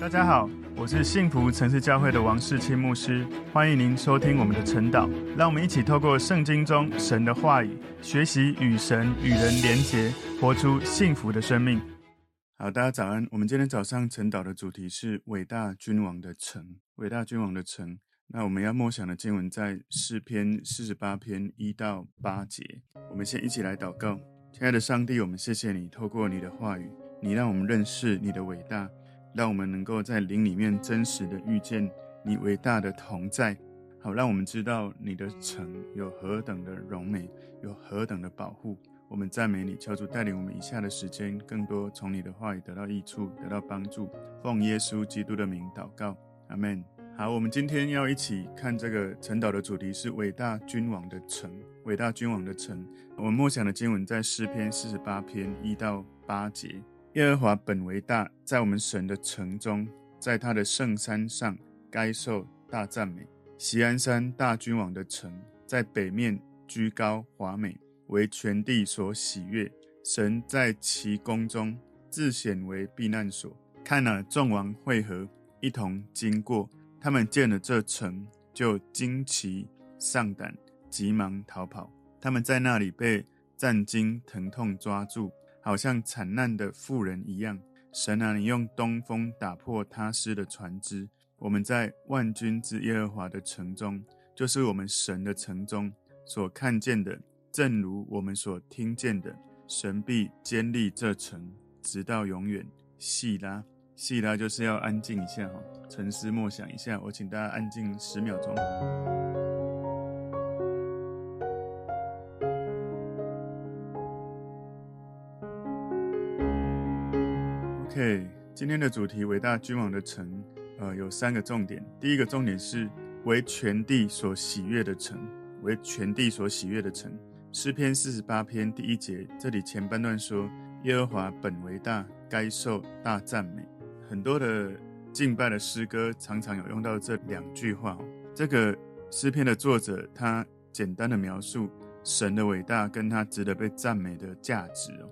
大家好，我是幸福城市教会的王世清牧师，欢迎您收听我们的晨祷。让我们一起透过圣经中神的话语，学习与神与人连结，活出幸福的生命。好，大家早安。我们今天早上晨祷的主题是伟大君王的城，伟大君王的城。那我们要默想的经文在诗篇四十八篇一到八节。我们先一起来祷告，亲爱的上帝，我们谢谢你，透过你的话语，你让我们认识你的伟大。让我们能够在灵里面真实的遇见你伟大的同在，好，让我们知道你的城有何等的荣美，有何等的保护。我们赞美你，求主带领我们以下的时间，更多从你的话语得到益处，得到帮助。奉耶稣基督的名祷告，阿门。好，我们今天要一起看这个晨祷的主题是伟大君王的城，伟大君王的城。我们默想的经文在诗篇四十八篇一到八节。耶和华本为大，在我们神的城中，在他的圣山上，该受大赞美。锡安山大君王的城，在北面居高华美，为全地所喜悦。神在其宫中自显为避难所。看了，众王会合，一同经过。他们见了这城，就惊奇丧胆，急忙逃跑。他们在那里被战惊疼痛抓住。好像惨难的妇人一样，神啊，你用东风打破他失的船只。我们在万军之耶和华的城中，就是我们神的城中所看见的，正如我们所听见的，神必坚立这城，直到永远。细拉，细拉就是要安静一下哈，沉思默想一下。我请大家安静十秒钟。OK，今天的主题“伟大君王的城”，呃，有三个重点。第一个重点是为全地所喜悦的城，为全地所喜悦的城。诗篇四十八篇第一节，这里前半段说：“耶和华本为大，该受大赞美。”很多的敬拜的诗歌常常有用到这两句话。这个诗篇的作者他简单的描述神的伟大，跟他值得被赞美的价值哦。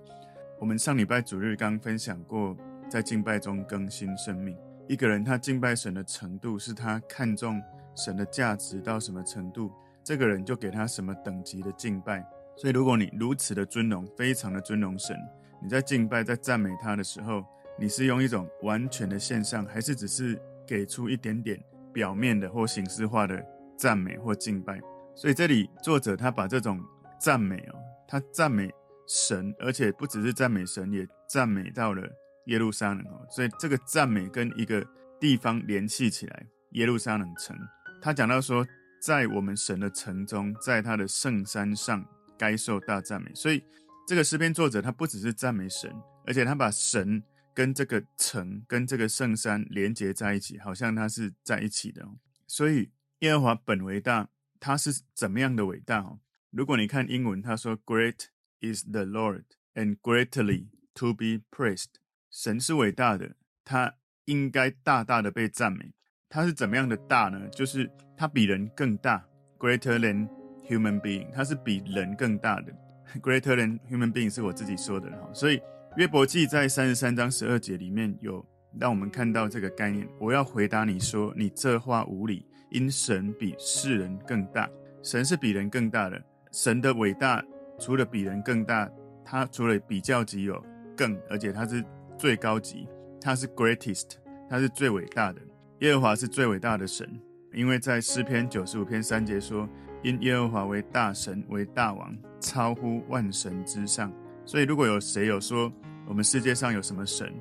我们上礼拜主日刚分享过。在敬拜中更新生命。一个人他敬拜神的程度，是他看重神的价值到什么程度，这个人就给他什么等级的敬拜。所以，如果你如此的尊荣，非常的尊荣神，你在敬拜、在赞美他的时候，你是用一种完全的献上，还是只是给出一点点表面的或形式化的赞美或敬拜？所以，这里作者他把这种赞美哦，他赞美神，而且不只是赞美神，也赞美到了。耶路撒冷哦，所以这个赞美跟一个地方联系起来，耶路撒冷城。他讲到说，在我们神的城中，在他的圣山上，该受大赞美。所以这个诗篇作者他不只是赞美神，而且他把神跟这个城跟这个圣山连接在一起，好像他是在一起的。所以耶和华本为大，他是怎么样的伟大？哦，如果你看英文，他说：“Great is the Lord and greatly to be praised。”神是伟大的，他应该大大的被赞美。他是怎么样的大呢？就是他比人更大，greater than human being，他是比人更大的。greater than human being 是我自己说的哈。所以约伯记在三十三章十二节里面有让我们看到这个概念。我要回答你说，你这话无理，因神比世人更大。神是比人更大的。神的伟大除了比人更大，他除了比较级有更，而且他是。最高级，他是 greatest，他是最伟大的。耶和华是最伟大的神，因为在诗篇九十五篇三节说：“因耶和华为大神，为大王，超乎万神之上。”所以，如果有谁有说我们世界上有什么神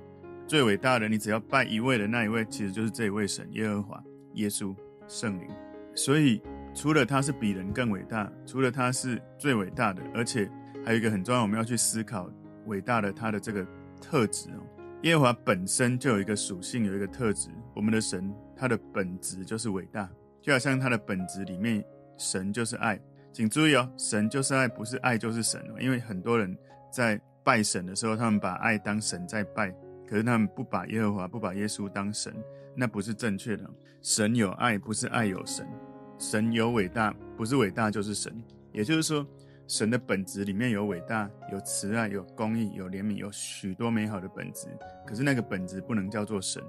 最伟大的，你只要拜一位的那一位，其实就是这一位神耶和华、耶稣、圣灵。所以，除了他是比人更伟大，除了他是最伟大的，而且还有一个很重要，我们要去思考伟大的他的这个。特质哦，耶和华本身就有一个属性，有一个特质。我们的神，他的本质就是伟大，就好像他的本质里面，神就是爱。请注意哦，神就是爱，不是爱就是神哦。因为很多人在拜神的时候，他们把爱当神在拜，可是他们不把耶和华、不把耶稣当神，那不是正确的。神有爱，不是爱有神；神有伟大，不是伟大就是神。也就是说。神的本质里面有伟大、有慈爱、有公义、有怜悯，有许多美好的本质。可是那个本质不能叫做神，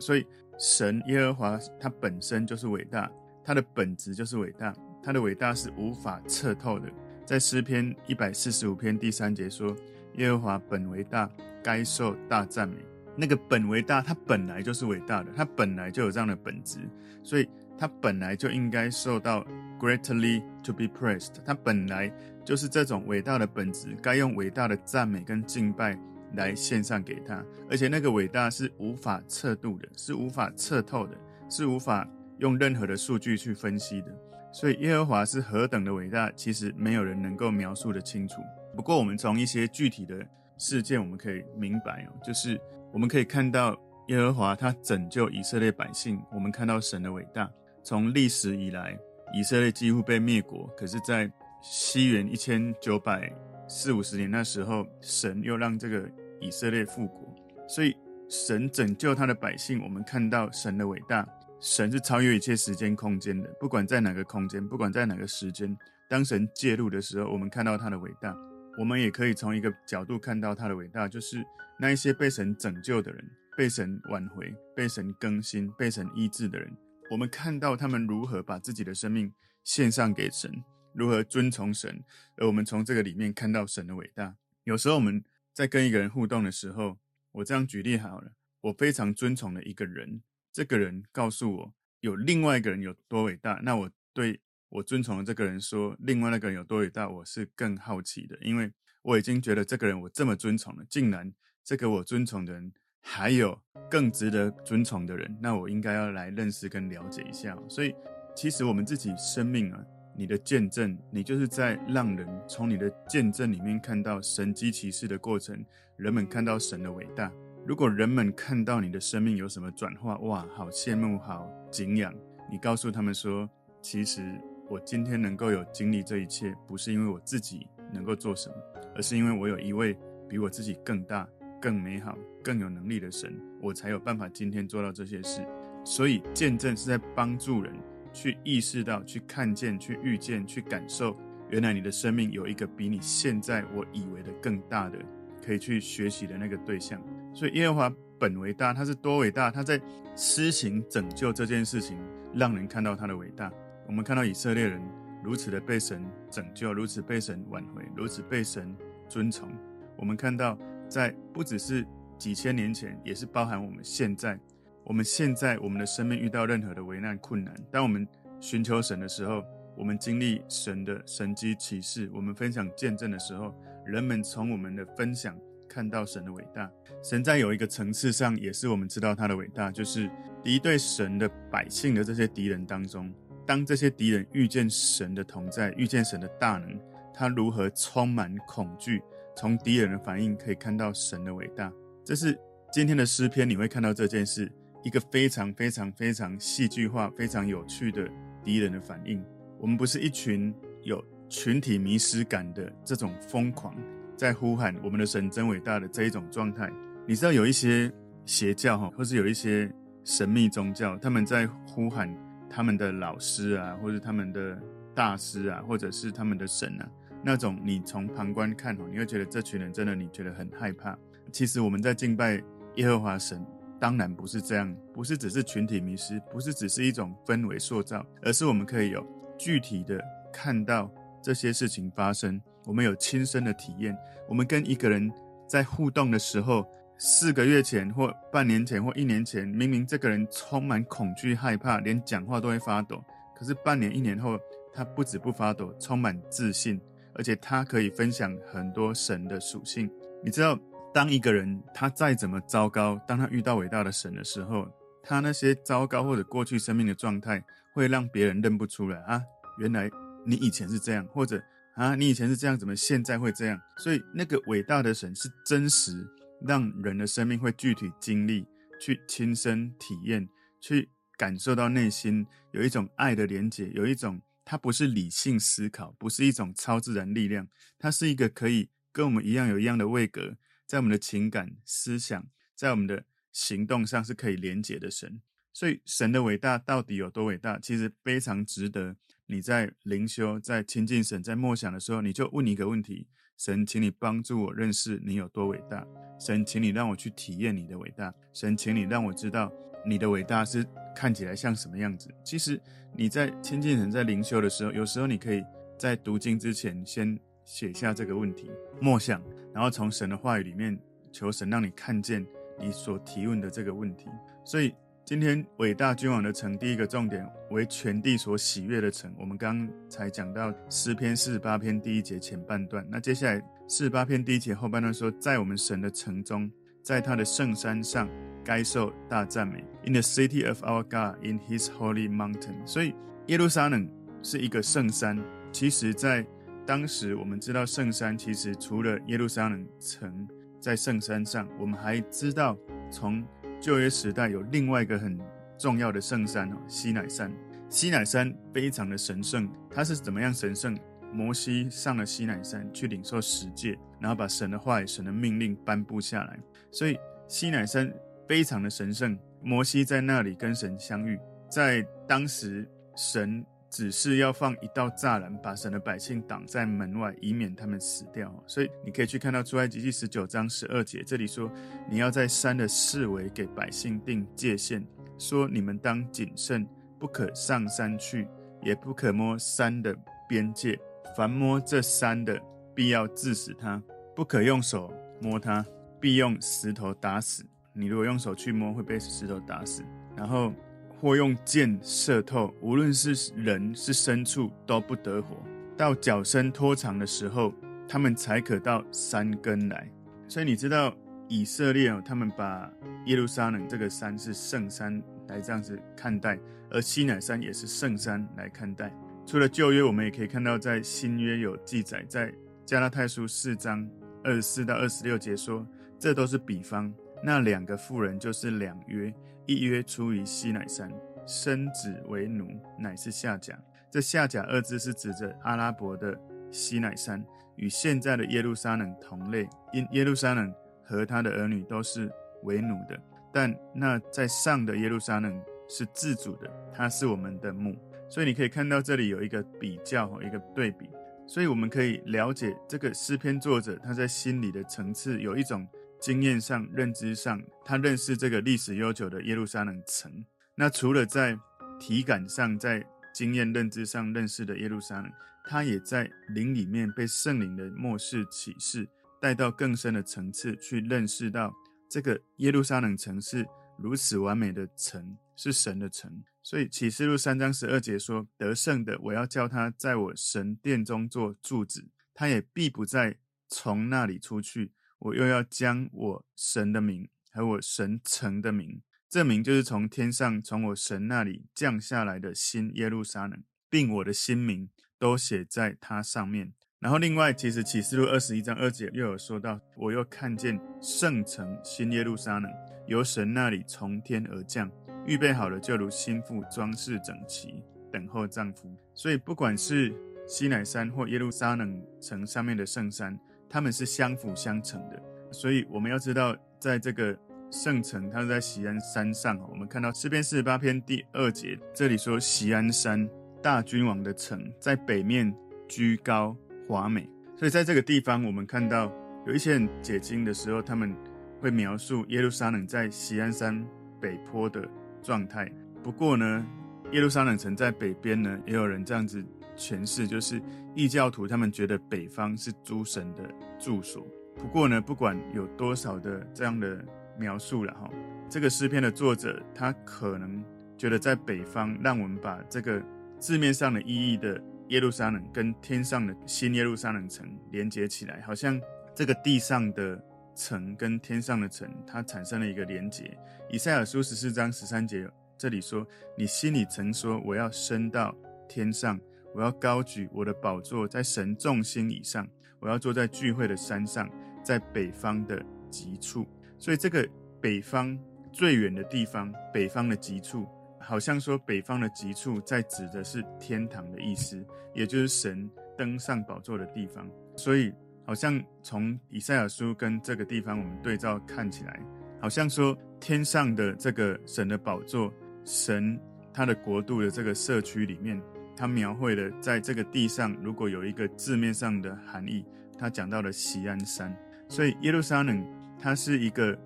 所以神耶和华他本身就是伟大，他的本质就是伟大，他的伟大是无法测透的。在诗篇一百四十五篇第三节说：“耶和华本为大，该受大赞美。”那个本为大，他本来就是伟大的，他本来就有这样的本质，所以他本来就应该受到 greatly to be praised。他本来就是这种伟大的本质，该用伟大的赞美跟敬拜来献上给他。而且那个伟大是无法测度的，是无法测透的，是无法用任何的数据去分析的。所以耶和华是何等的伟大，其实没有人能够描述得清楚。不过我们从一些具体的事件，我们可以明白哦，就是。我们可以看到耶和华他拯救以色列百姓，我们看到神的伟大。从历史以来，以色列几乎被灭国，可是，在西元一千九百四五十年那时候，神又让这个以色列复国。所以，神拯救他的百姓，我们看到神的伟大。神是超越一切时间空间的，不管在哪个空间，不管在哪个时间，当神介入的时候，我们看到他的伟大。我们也可以从一个角度看到他的伟大，就是那一些被神拯救的人，被神挽回、被神更新、被神医治的人。我们看到他们如何把自己的生命献上给神，如何遵从神，而我们从这个里面看到神的伟大。有时候我们在跟一个人互动的时候，我这样举例好了，我非常尊崇的一个人，这个人告诉我有另外一个人有多伟大，那我对。我尊崇的这个人说，另外那个人有多伟大，我是更好奇的，因为我已经觉得这个人我这么尊崇了，竟然这个我尊崇的人还有更值得尊崇的人，那我应该要来认识跟了解一下。所以，其实我们自己生命啊，你的见证，你就是在让人从你的见证里面看到神迹奇事的过程，人们看到神的伟大。如果人们看到你的生命有什么转化，哇，好羡慕，好敬仰。你告诉他们说，其实。我今天能够有经历这一切，不是因为我自己能够做什么，而是因为我有一位比我自己更大、更美好、更有能力的神，我才有办法今天做到这些事。所以见证是在帮助人去意识到、去看见、去遇见、去感受，原来你的生命有一个比你现在我以为的更大的，可以去学习的那个对象。所以耶和华本为大，他是多伟大，他在施行拯救这件事情，让人看到他的伟大。我们看到以色列人如此的被神拯救，如此被神挽回，如此被神尊崇。我们看到，在不只是几千年前，也是包含我们现在。我们现在我们的生命遇到任何的危难困难，当我们寻求神的时候，我们经历神的神迹启示，我们分享见证的时候，人们从我们的分享看到神的伟大。神在有一个层次上，也是我们知道他的伟大，就是敌对神的百姓的这些敌人当中。当这些敌人遇见神的同在，遇见神的大能，他如何充满恐惧？从敌人的反应可以看到神的伟大。这是今天的诗篇，你会看到这件事，一个非常非常非常戏剧化、非常有趣的敌人的反应。我们不是一群有群体迷失感的这种疯狂，在呼喊我们的神真伟大的这一种状态。你知道有一些邪教哈，或是有一些神秘宗教，他们在呼喊。他们的老师啊，或者他们的大师啊，或者是他们的神啊，那种你从旁观看哦，你会觉得这群人真的你觉得很害怕。其实我们在敬拜耶和华神，当然不是这样，不是只是群体迷失，不是只是一种氛围塑造，而是我们可以有具体的看到这些事情发生，我们有亲身的体验，我们跟一个人在互动的时候。四个月前，或半年前，或一年前，明明这个人充满恐惧、害怕，连讲话都会发抖。可是半年、一年后，他不止不发抖，充满自信，而且他可以分享很多神的属性。你知道，当一个人他再怎么糟糕，当他遇到伟大的神的时候，他那些糟糕或者过去生命的状态，会让别人认不出来啊。原来你以前是这样，或者啊，你以前是这样，怎么现在会这样？所以那个伟大的神是真实。让人的生命会具体经历，去亲身体验，去感受到内心有一种爱的连结，有一种它不是理性思考，不是一种超自然力量，它是一个可以跟我们一样有一样的位格，在我们的情感、思想，在我们的行动上是可以连接的神。所以神的伟大到底有多伟大？其实非常值得你在灵修、在亲近神、在默想的时候，你就问你一个问题。神，请你帮助我认识你有多伟大。神，请你让我去体验你的伟大。神，请你让我知道你的伟大是看起来像什么样子？其实你在亲近神、在灵修的时候，有时候你可以在读经之前先写下这个问题，默想，然后从神的话语里面求神让你看见你所提问的这个问题。所以今天伟大君王的城，第一个重点为全地所喜悦的城。我们刚才讲到诗篇四十八篇第一节前半段，那接下来四十八篇第一节后半段说，在我们神的城中，在他的圣山上。该受大赞美。In the city of our God, in His holy mountain。所以耶路撒冷是一个圣山。其实，在当时我们知道圣山，其实除了耶路撒冷城在圣山上，我们还知道从旧约时代有另外一个很重要的圣山哦，西乃山。西乃山非常的神圣，它是怎么样神圣？摩西上了西乃山去领受十诫，然后把神的话语、神的命令颁布下来。所以西乃山。非常的神圣，摩西在那里跟神相遇。在当时，神只是要放一道栅栏，把神的百姓挡在门外，以免他们死掉。所以你可以去看到出埃及记十九章十二节，这里说：你要在山的四围给百姓定界限，说你们当谨慎，不可上山去，也不可摸山的边界。凡摸这山的，必要治死他；不可用手摸他，必用石头打死。你如果用手去摸，会被石头打死；然后或用箭射透，无论是人是牲畜，都不得活。到脚伸拖长的时候，他们才可到山根来。所以你知道以色列哦，他们把耶路撒冷这个山是圣山来这样子看待，而西乃山也是圣山来看待。除了旧约，我们也可以看到在新约有记载，在加拉太书四章二十四到二十六节说，这都是比方。那两个妇人就是两约，一约出于西乃山，生子为奴，乃是下甲。这下甲二字是指着阿拉伯的西乃山，与现在的耶路撒冷同类。因耶路撒冷和他的儿女都是为奴的，但那在上的耶路撒冷是自主的，他是我们的母。所以你可以看到这里有一个比较，一个对比。所以我们可以了解这个诗篇作者他在心里的层次有一种。经验上、认知上，他认识这个历史悠久的耶路撒冷城。那除了在体感上、在经验认知上认识的耶路撒冷，他也在灵里面被圣灵的末世启示带到更深的层次去认识到这个耶路撒冷城是如此完美的城，是神的城。所以启示录三章十二节说：“得胜的，我要叫他在我神殿中做柱子，他也必不再从那里出去。”我又要将我神的名和我神城的名，这名就是从天上从我神那里降下来的新耶路撒冷，并我的新名都写在它上面。然后另外，其实启示录二十一章二节又有说到，我又看见圣城新耶路撒冷由神那里从天而降，预备好了，就如新妇装饰整齐，等候丈夫。所以不管是西乃山或耶路撒冷城上面的圣山。他们是相辅相成的，所以我们要知道，在这个圣城，它是在锡安山上。我们看到诗篇四十八篇第二节，这里说锡安山大君王的城，在北面居高华美。所以在这个地方，我们看到有一些人解经的时候，他们会描述耶路撒冷在锡安山北坡的状态。不过呢，耶路撒冷城在北边呢，也有人这样子。诠释就是异教徒，他们觉得北方是诸神的住所。不过呢，不管有多少的这样的描述了哈，这个诗篇的作者他可能觉得在北方，让我们把这个字面上的意义的耶路撒冷跟天上的新耶路撒冷城连接起来，好像这个地上的城跟天上的城，它产生了一个连接。以赛尔书十四章十三节这里说：“你心里曾说，我要升到天上。”我要高举我的宝座在神众心以上，我要坐在聚会的山上，在北方的极处。所以这个北方最远的地方，北方的极处，好像说北方的极处在指的是天堂的意思，也就是神登上宝座的地方。所以好像从以赛亚书跟这个地方我们对照看起来，好像说天上的这个神的宝座，神他的国度的这个社区里面。他描绘了在这个地上，如果有一个字面上的含义，他讲到了锡安山。所以耶路撒冷它是一个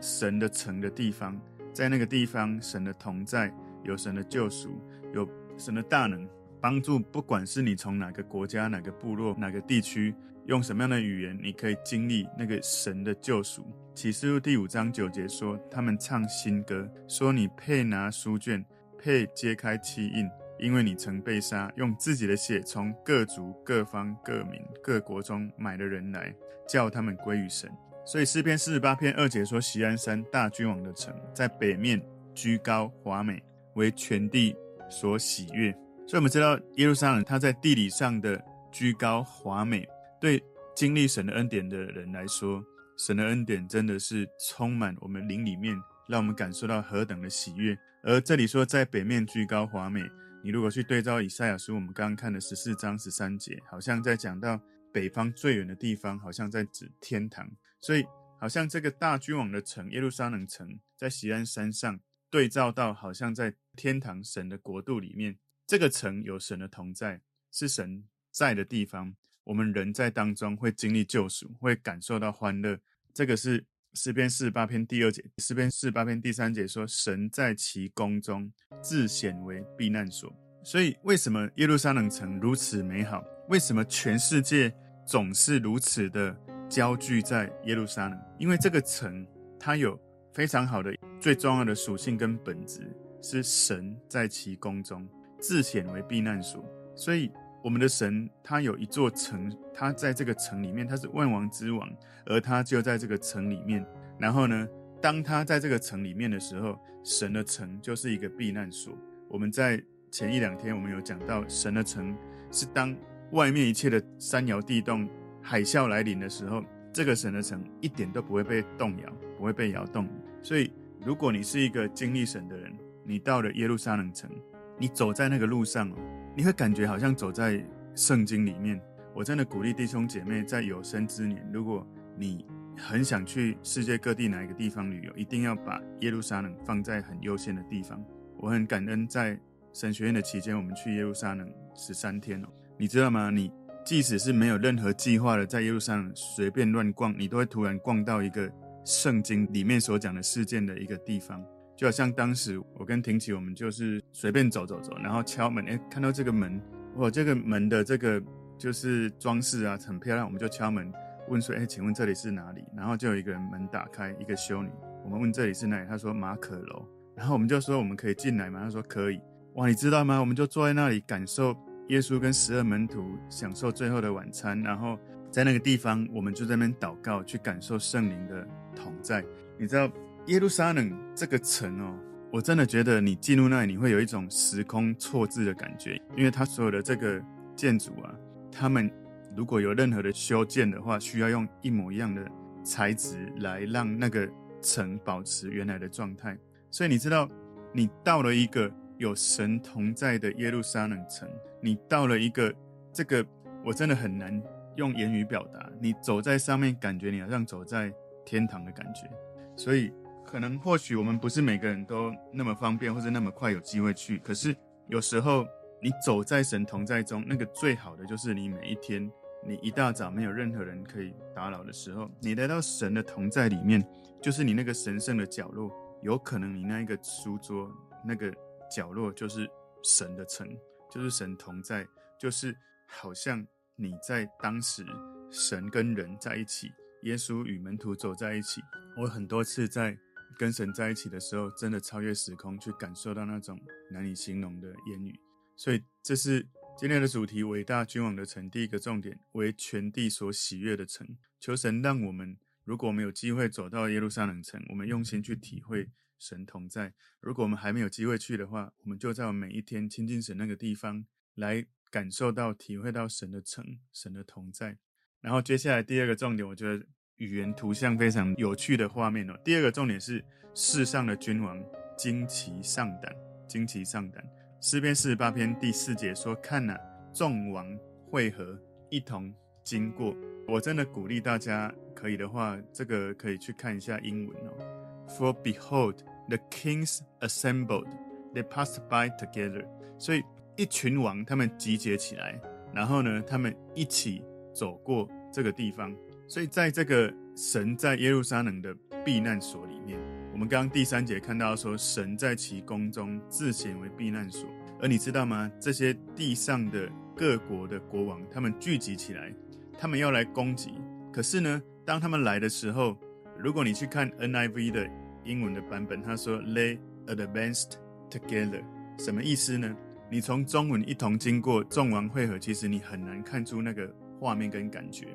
神的城的地方，在那个地方，神的同在，有神的救赎，有神的大能帮助。不管是你从哪个国家、哪个部落、哪个地区，用什么样的语言，你可以经历那个神的救赎。启示录第五章九节说，他们唱新歌，说你配拿书卷，配揭开七印，因为你曾被杀，用自己的血从各族、各方、各民、各国中买了人来，叫他们归于神。所以诗篇四十八篇二节说：“锡安山大君王的城，在北面居高华美，为全地所喜悦。”所以，我们知道耶路撒冷，它在地理上的居高华美，对经历神的恩典的人来说，神的恩典真的是充满我们灵里面，让我们感受到何等的喜悦。而这里说在北面居高华美，你如果去对照以赛亚书，我们刚刚看的十四章十三节，好像在讲到北方最远的地方，好像在指天堂。所以，好像这个大君王的城耶路撒冷城，在锡安山上对照到，好像在天堂神的国度里面，这个城有神的同在，是神在的地方。我们人在当中会经历救赎，会感受到欢乐。这个是诗篇四十八篇第二节，诗篇四十八篇第三节说：“神在其宫中自显为避难所。”所以，为什么耶路撒冷城如此美好？为什么全世界总是如此的？焦聚在耶路撒冷，因为这个城它有非常好的、最重要的属性跟本质，是神在其宫中自显为避难所。所以我们的神他有一座城，他在这个城里面，他是万王之王，而他就在这个城里面。然后呢，当他在这个城里面的时候，神的城就是一个避难所。我们在前一两天我们有讲到，神的城是当外面一切的山摇地动。海啸来临的时候，这个神的城一点都不会被动摇，不会被摇动。所以，如果你是一个经历神的人，你到了耶路撒冷城，你走在那个路上哦，你会感觉好像走在圣经里面。我真的鼓励弟兄姐妹，在有生之年，如果你很想去世界各地哪一个地方旅游，一定要把耶路撒冷放在很优先的地方。我很感恩，在神学院的期间，我们去耶路撒冷十三天哦，你知道吗？你。即使是没有任何计划的，在耶路撒冷随便乱逛，你都会突然逛到一个圣经里面所讲的事件的一个地方。就好像当时我跟婷琪，我们就是随便走走走，然后敲门，哎，看到这个门，哇，这个门的这个就是装饰啊，很漂亮，我们就敲门问说，哎，请问这里是哪里？然后就有一个人门打开，一个修女，我们问这里是哪里？他说马可楼，然后我们就说我们可以进来吗？他说可以。哇，你知道吗？我们就坐在那里感受。耶稣跟十二门徒享受最后的晚餐，然后在那个地方，我们就在那边祷告，去感受圣灵的同在。你知道耶路撒冷这个城哦，我真的觉得你进入那里，你会有一种时空错置的感觉，因为它所有的这个建筑啊，他们如果有任何的修建的话，需要用一模一样的材质来让那个城保持原来的状态。所以你知道，你到了一个。有神同在的耶路撒冷城，你到了一个这个，我真的很难用言语表达。你走在上面，感觉你好像走在天堂的感觉。所以，可能或许我们不是每个人都那么方便，或者那么快有机会去。可是，有时候你走在神同在中，那个最好的就是你每一天，你一大早没有任何人可以打扰的时候，你来到神的同在里面，就是你那个神圣的角落。有可能你那一个书桌那个。角落就是神的城，就是神同在，就是好像你在当时神跟人在一起，耶稣与门徒走在一起。我很多次在跟神在一起的时候，真的超越时空去感受到那种难以形容的言语。所以这是今天的主题：伟大君王的城。第一个重点为全地所喜悦的城。求神让我们，如果我们有机会走到耶路撒冷城，我们用心去体会。神同在。如果我们还没有机会去的话，我们就在我每一天亲近神那个地方，来感受到、体会到神的城、神的同在。然后接下来第二个重点，我觉得语言图像非常有趣的画面哦。第二个重点是世上的君王惊奇丧胆，惊奇丧胆。诗篇四十八篇第四节说：“看哪，众王会合，一同经过。”我真的鼓励大家，可以的话，这个可以去看一下英文哦。For behold。The kings assembled, they passed by together. 所以一群王他们集结起来，然后呢，他们一起走过这个地方。所以在这个神在耶路撒冷的避难所里面，我们刚刚第三节看到说，神在其宫中自显为避难所。而你知道吗？这些地上的各国的国王，他们聚集起来，他们要来攻击。可是呢，当他们来的时候，如果你去看 NIV 的英文的版本，他说 “They advanced together”，什么意思呢？你从中文一同经过众王会合，其实你很难看出那个画面跟感觉。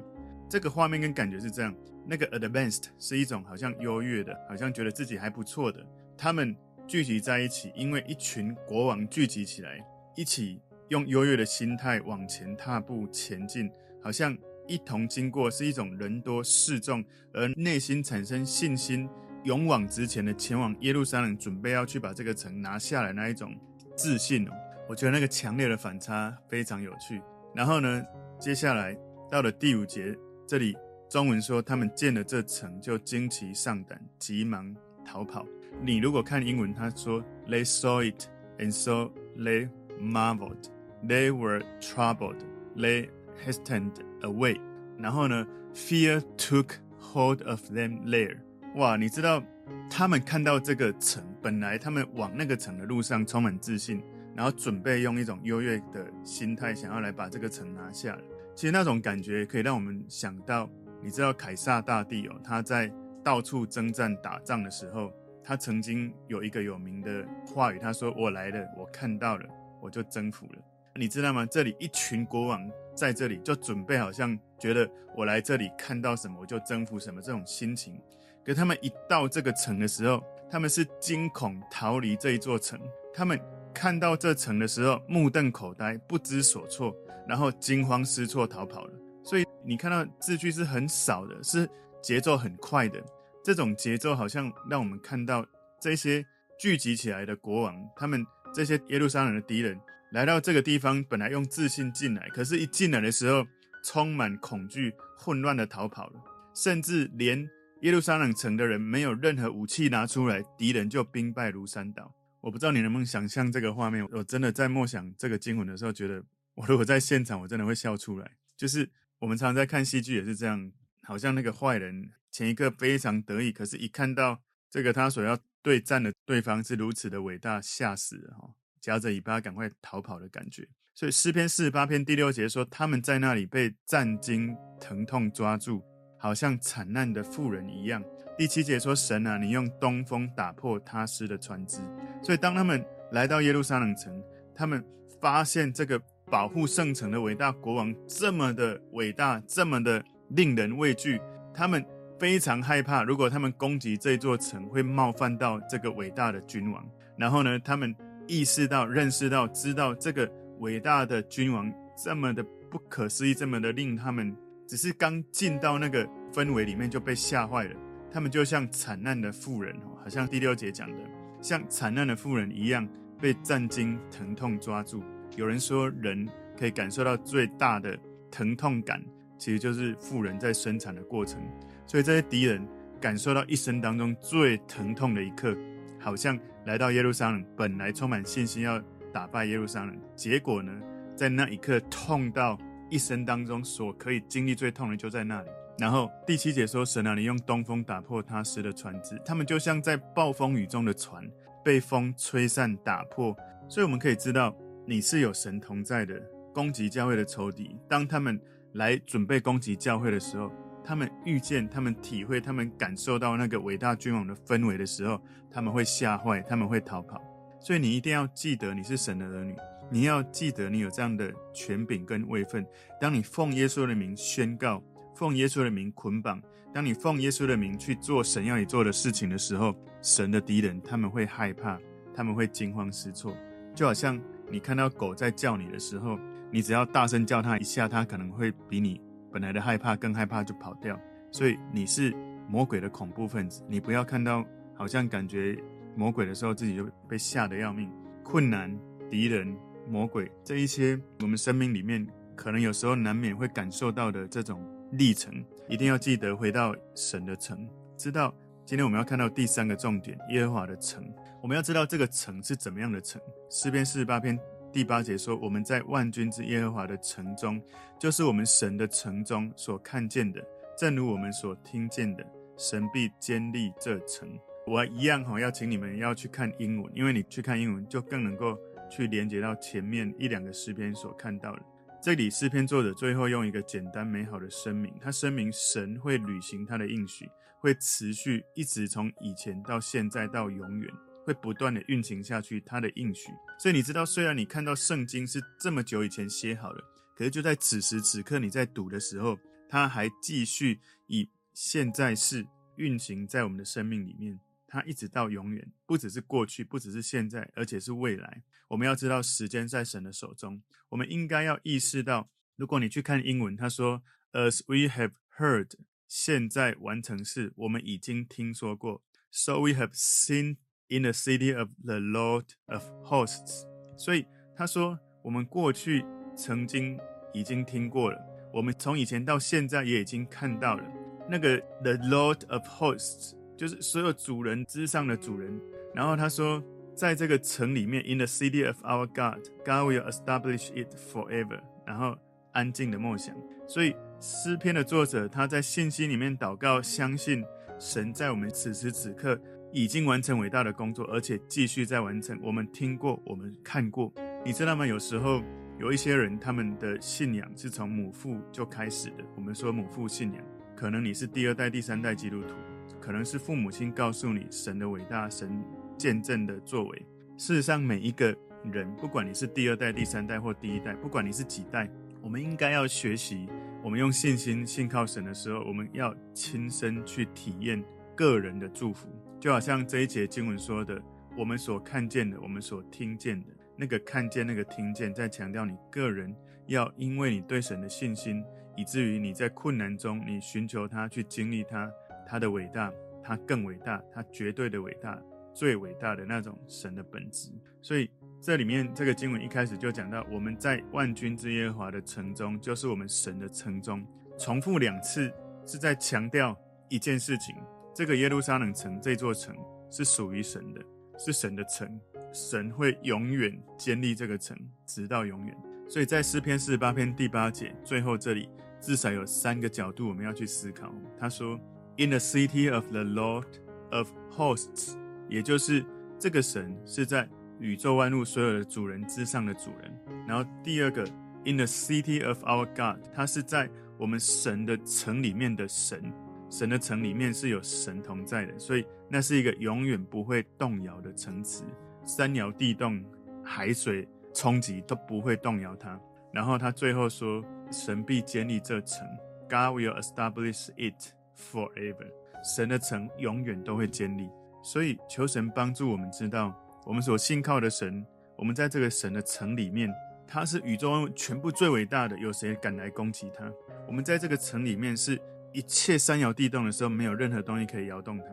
这个画面跟感觉是这样：那个 advanced 是一种好像优越的，好像觉得自己还不错的，他们。聚集在一起，因为一群国王聚集起来，一起用优越的心态往前踏步前进，好像一同经过，是一种人多势众，而内心产生信心，勇往直前的前往耶路撒冷，准备要去把这个城拿下来那一种自信。我觉得那个强烈的反差非常有趣。然后呢，接下来到了第五节，这里中文说他们见了这城就惊奇上胆，急忙逃跑。你如果看英文，他说 They saw it and so they marveled. They were troubled. They hastened away. 然后呢，Fear took hold of them there. 哇，你知道他们看到这个城，本来他们往那个城的路上充满自信，然后准备用一种优越的心态想要来把这个城拿下来。其实那种感觉可以让我们想到，你知道凯撒大帝哦，他在到处征战打仗的时候。他曾经有一个有名的话语，他说：“我来了，我看到了，我就征服了。”你知道吗？这里一群国王在这里就准备，好像觉得我来这里看到什么，我就征服什么这种心情。可他们一到这个城的时候，他们是惊恐逃离这一座城。他们看到这城的时候，目瞪口呆，不知所措，然后惊慌失措逃跑了。所以你看到字句是很少的，是节奏很快的。这种节奏好像让我们看到这些聚集起来的国王，他们这些耶路撒冷的敌人来到这个地方，本来用自信进来，可是一进来的时候，充满恐惧、混乱的逃跑了，甚至连耶路撒冷城的人没有任何武器拿出来，敌人就兵败如山倒。我不知道你能不能想象这个画面？我真的在默想这个经文的时候，觉得我如果在现场，我真的会笑出来。就是我们常常在看戏剧也是这样，好像那个坏人。前一刻非常得意，可是，一看到这个他所要对战的对方是如此的伟大，吓死了哈！夹着尾巴赶快逃跑的感觉。所以诗篇四十八篇第六节说，他们在那里被战惊疼痛抓住，好像惨难的妇人一样。第七节说，神啊，你用东风打破他施的船只。所以当他们来到耶路撒冷城，他们发现这个保护圣城的伟大国王这么的伟大，这么的令人畏惧，他们。非常害怕，如果他们攻击这座城，会冒犯到这个伟大的君王。然后呢，他们意识到、认识到、知道这个伟大的君王这么的不可思议，这么的令他们只是刚进到那个氛围里面就被吓坏了。他们就像惨难的妇人，好像第六节讲的，像惨难的妇人一样被战惊疼痛抓住。有人说，人可以感受到最大的疼痛感，其实就是妇人在生产的过程。所以这些敌人感受到一生当中最疼痛的一刻，好像来到耶路撒冷，本来充满信心要打败耶路撒冷，结果呢，在那一刻痛到一生当中所可以经历最痛的就在那里。然后第七节说：“神啊，你用东风打破他时的船只，他们就像在暴风雨中的船，被风吹散打破。”所以我们可以知道，你是有神同在的。攻击教会的仇敌，当他们来准备攻击教会的时候，他们遇见、他们体会、他们感受到那个伟大君王的氛围的时候，他们会吓坏，他们会逃跑。所以你一定要记得你是神的儿女，你要记得你有这样的权柄跟位分。当你奉耶稣的名宣告、奉耶稣的名捆绑，当你奉耶稣的名去做神要你做的事情的时候，神的敌人他们会害怕，他们会惊慌失措。就好像你看到狗在叫你的时候，你只要大声叫它一下，它可能会比你。本来的害怕更害怕就跑掉，所以你是魔鬼的恐怖分子。你不要看到好像感觉魔鬼的时候，自己就被吓得要命。困难、敌人、魔鬼这一些，我们生命里面可能有时候难免会感受到的这种历程，一定要记得回到神的城。知道今天我们要看到第三个重点，耶和华的城。我们要知道这个城是怎么样的城。诗篇四十八篇。第八节说：“我们在万军之耶和华的城中，就是我们神的城中所看见的，正如我们所听见的，神必坚立这城。我一样哈，要请你们要去看英文，因为你去看英文就更能够去连接到前面一两个诗篇所看到的。这里诗篇作者最后用一个简单美好的声明，他声明神会履行他的应许，会持续一直从以前到现在到永远，会不断的运行下去他的应许。所以你知道，虽然你看到圣经是这么久以前写好了，可是就在此时此刻你在读的时候，他还继续以现在式运行在我们的生命里面。它一直到永远，不只是过去，不只是现在，而且是未来。我们要知道，时间在神的手中。我们应该要意识到，如果你去看英文，他说 “As we have heard”，现在完成式，我们已经听说过。So we have seen in the city of the Lord of hosts。所以他说，我们过去曾经已经听过了，我们从以前到现在也已经看到了那个 the Lord of hosts。就是所有主人之上的主人，然后他说，在这个城里面，in the city of our God，God will establish it forever。然后安静的默想。所以诗篇的作者他在信心里面祷告，相信神在我们此时此刻已经完成伟大的工作，而且继续在完成。我们听过，我们看过，你知道吗？有时候有一些人，他们的信仰是从母父就开始的。我们说母父信仰，可能你是第二代、第三代基督徒。可能是父母亲告诉你神的伟大，神见证的作为。事实上，每一个人，不管你是第二代、第三代或第一代，不管你是几代，我们应该要学习。我们用信心信靠神的时候，我们要亲身去体验个人的祝福。就好像这一节经文说的，我们所看见的，我们所听见的，那个看见，那个听见，在强调你个人要因为你对神的信心，以至于你在困难中，你寻求他，去经历他。他的伟大，他更伟大，他绝对的伟大，最伟大的那种神的本质。所以这里面这个经文一开始就讲到，我们在万军之耶和华的城中，就是我们神的城中。重复两次是在强调一件事情：这个耶路撒冷城这座城是属于神的，是神的城，神会永远坚立这个城，直到永远。所以在诗篇四十八篇第八节最后这里，至少有三个角度我们要去思考。他说。In the city of the Lord of hosts，也就是这个神是在宇宙万物所有的主人之上的主人。然后第二个，In the city of our God，他是在我们神的城里面的神。神的城里面是有神同在的，所以那是一个永远不会动摇的城池。山摇地动，海水冲击都不会动摇它。然后他最后说，神必建立这城，God will establish it。Forever，神的城永远都会坚立，所以求神帮助我们知道，我们所信靠的神，我们在这个神的城里面，他是宇宙全部最伟大的，有谁敢来攻击他？我们在这个城里面，是一切山摇地动的时候，没有任何东西可以摇动它，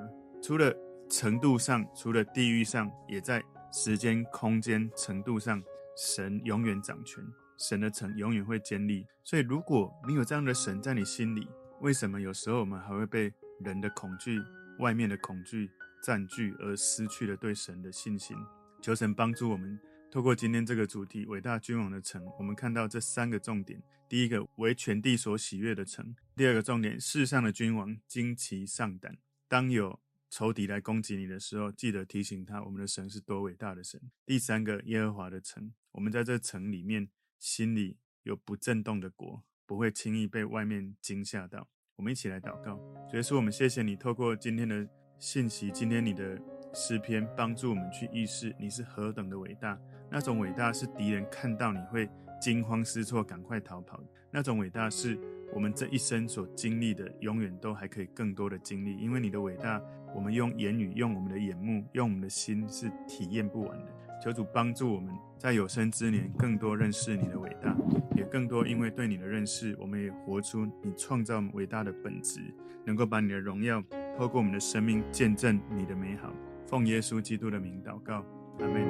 除了程度上，除了地域上，也在时间、空间程度上，神永远掌权，神的城永远会坚立。所以，如果你有这样的神在你心里，为什么有时候我们还会被人的恐惧、外面的恐惧占据，而失去了对神的信心？求神帮助我们，透过今天这个主题“伟大君王的城”，我们看到这三个重点：第一个，为全地所喜悦的城；第二个重点，世上的君王惊奇上胆。当有仇敌来攻击你的时候，记得提醒他，我们的神是多伟大的神。第三个，耶和华的城，我们在这城里面，心里有不震动的国。不会轻易被外面惊吓到。我们一起来祷告，主耶稣，我们谢谢你透过今天的信息，今天你的诗篇，帮助我们去意识你是何等的伟大。那种伟大是敌人看到你会惊慌失措，赶快逃跑。那种伟大是我们这一生所经历的，永远都还可以更多的经历。因为你的伟大，我们用言语、用我们的眼目、用我们的心是体验不完的。求主帮助我们在有生之年更多认识你的伟大，也更多因为对你的认识，我们也活出你创造伟大的本质，能够把你的荣耀透过我们的生命见证你的美好。奉耶稣基督的名祷告，阿门。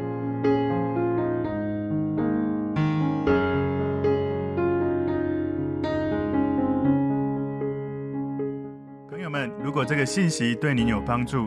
朋友们，如果这个信息对您有帮助，